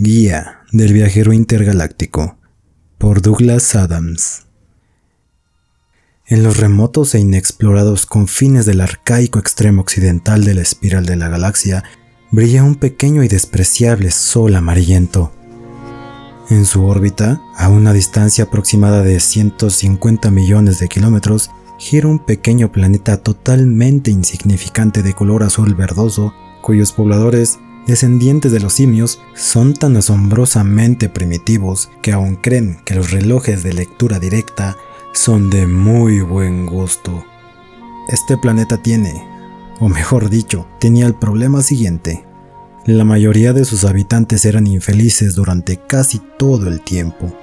Guía del viajero intergaláctico por Douglas Adams. En los remotos e inexplorados confines del arcaico extremo occidental de la espiral de la galaxia brilla un pequeño y despreciable sol amarillento. En su órbita, a una distancia aproximada de 150 millones de kilómetros, gira un pequeño planeta totalmente insignificante de color azul verdoso, cuyos pobladores descendientes de los simios, son tan asombrosamente primitivos que aún creen que los relojes de lectura directa son de muy buen gusto. Este planeta tiene, o mejor dicho, tenía el problema siguiente. La mayoría de sus habitantes eran infelices durante casi todo el tiempo.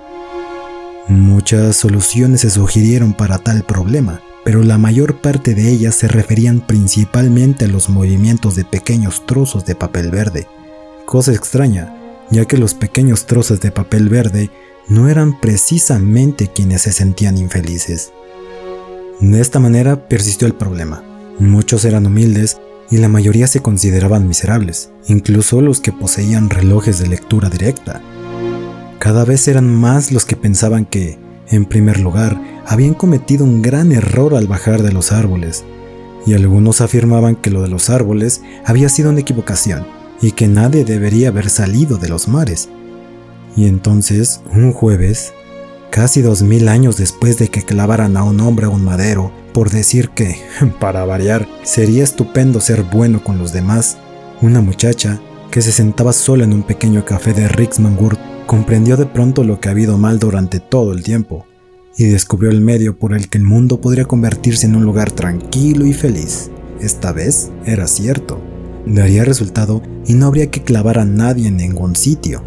Muchas soluciones se sugirieron para tal problema, pero la mayor parte de ellas se referían principalmente a los movimientos de pequeños trozos de papel verde. Cosa extraña, ya que los pequeños trozos de papel verde no eran precisamente quienes se sentían infelices. De esta manera persistió el problema. Muchos eran humildes y la mayoría se consideraban miserables, incluso los que poseían relojes de lectura directa. Cada vez eran más los que pensaban que, en primer lugar, habían cometido un gran error al bajar de los árboles, y algunos afirmaban que lo de los árboles había sido una equivocación y que nadie debería haber salido de los mares. Y entonces, un jueves, casi dos mil años después de que clavaran a un hombre a un madero por decir que, para variar, sería estupendo ser bueno con los demás, una muchacha que se sentaba sola en un pequeño café de Rixmangur comprendió de pronto lo que había ido mal durante todo el tiempo y descubrió el medio por el que el mundo podría convertirse en un lugar tranquilo y feliz. Esta vez era cierto. Daría resultado y no habría que clavar a nadie en ningún sitio.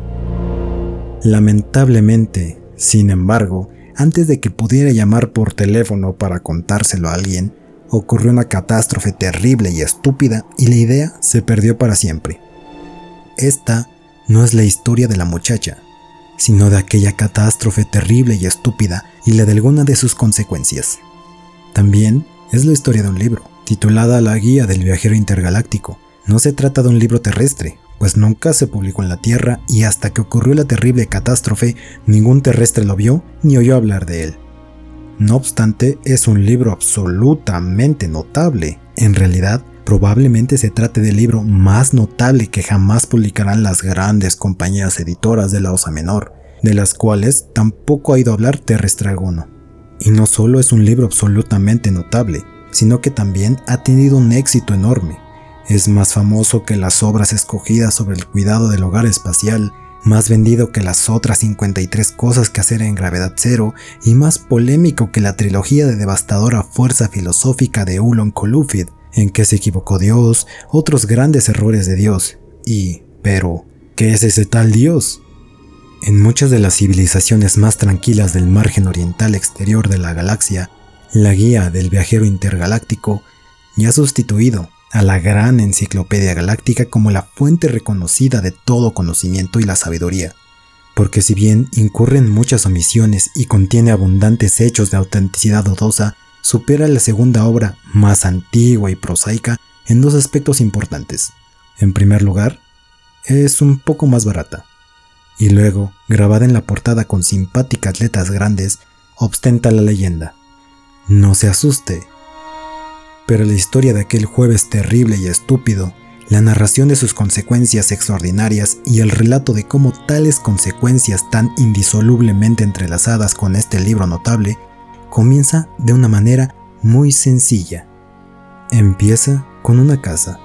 Lamentablemente, sin embargo, antes de que pudiera llamar por teléfono para contárselo a alguien, ocurrió una catástrofe terrible y estúpida y la idea se perdió para siempre. Esta no es la historia de la muchacha, sino de aquella catástrofe terrible y estúpida y la de alguna de sus consecuencias. También es la historia de un libro, titulada La Guía del Viajero Intergaláctico. No se trata de un libro terrestre, pues nunca se publicó en la Tierra y hasta que ocurrió la terrible catástrofe, ningún terrestre lo vio ni oyó hablar de él. No obstante, es un libro absolutamente notable. En realidad, probablemente se trate del libro más notable que jamás publicarán las grandes compañías editoras de la Osa Menor, de las cuales tampoco ha ido a hablar terrestre alguno. Y no solo es un libro absolutamente notable, sino que también ha tenido un éxito enorme. Es más famoso que las obras escogidas sobre el cuidado del hogar espacial, más vendido que las otras 53 cosas que hacer en gravedad cero y más polémico que la trilogía de devastadora fuerza filosófica de Ulon Kolufid, en qué se equivocó Dios, otros grandes errores de Dios. Y, pero, ¿qué es ese tal Dios? En muchas de las civilizaciones más tranquilas del margen oriental exterior de la galaxia, la guía del viajero intergaláctico ya ha sustituido a la gran enciclopedia galáctica como la fuente reconocida de todo conocimiento y la sabiduría, porque si bien incurre en muchas omisiones y contiene abundantes hechos de autenticidad dudosa, supera la segunda obra más antigua y prosaica en dos aspectos importantes. En primer lugar, es un poco más barata. Y luego, grabada en la portada con simpáticas letras grandes, ostenta la leyenda. No se asuste. Pero la historia de aquel jueves terrible y estúpido, la narración de sus consecuencias extraordinarias y el relato de cómo tales consecuencias tan indisolublemente entrelazadas con este libro notable comienza de una manera muy sencilla. Empieza con una casa.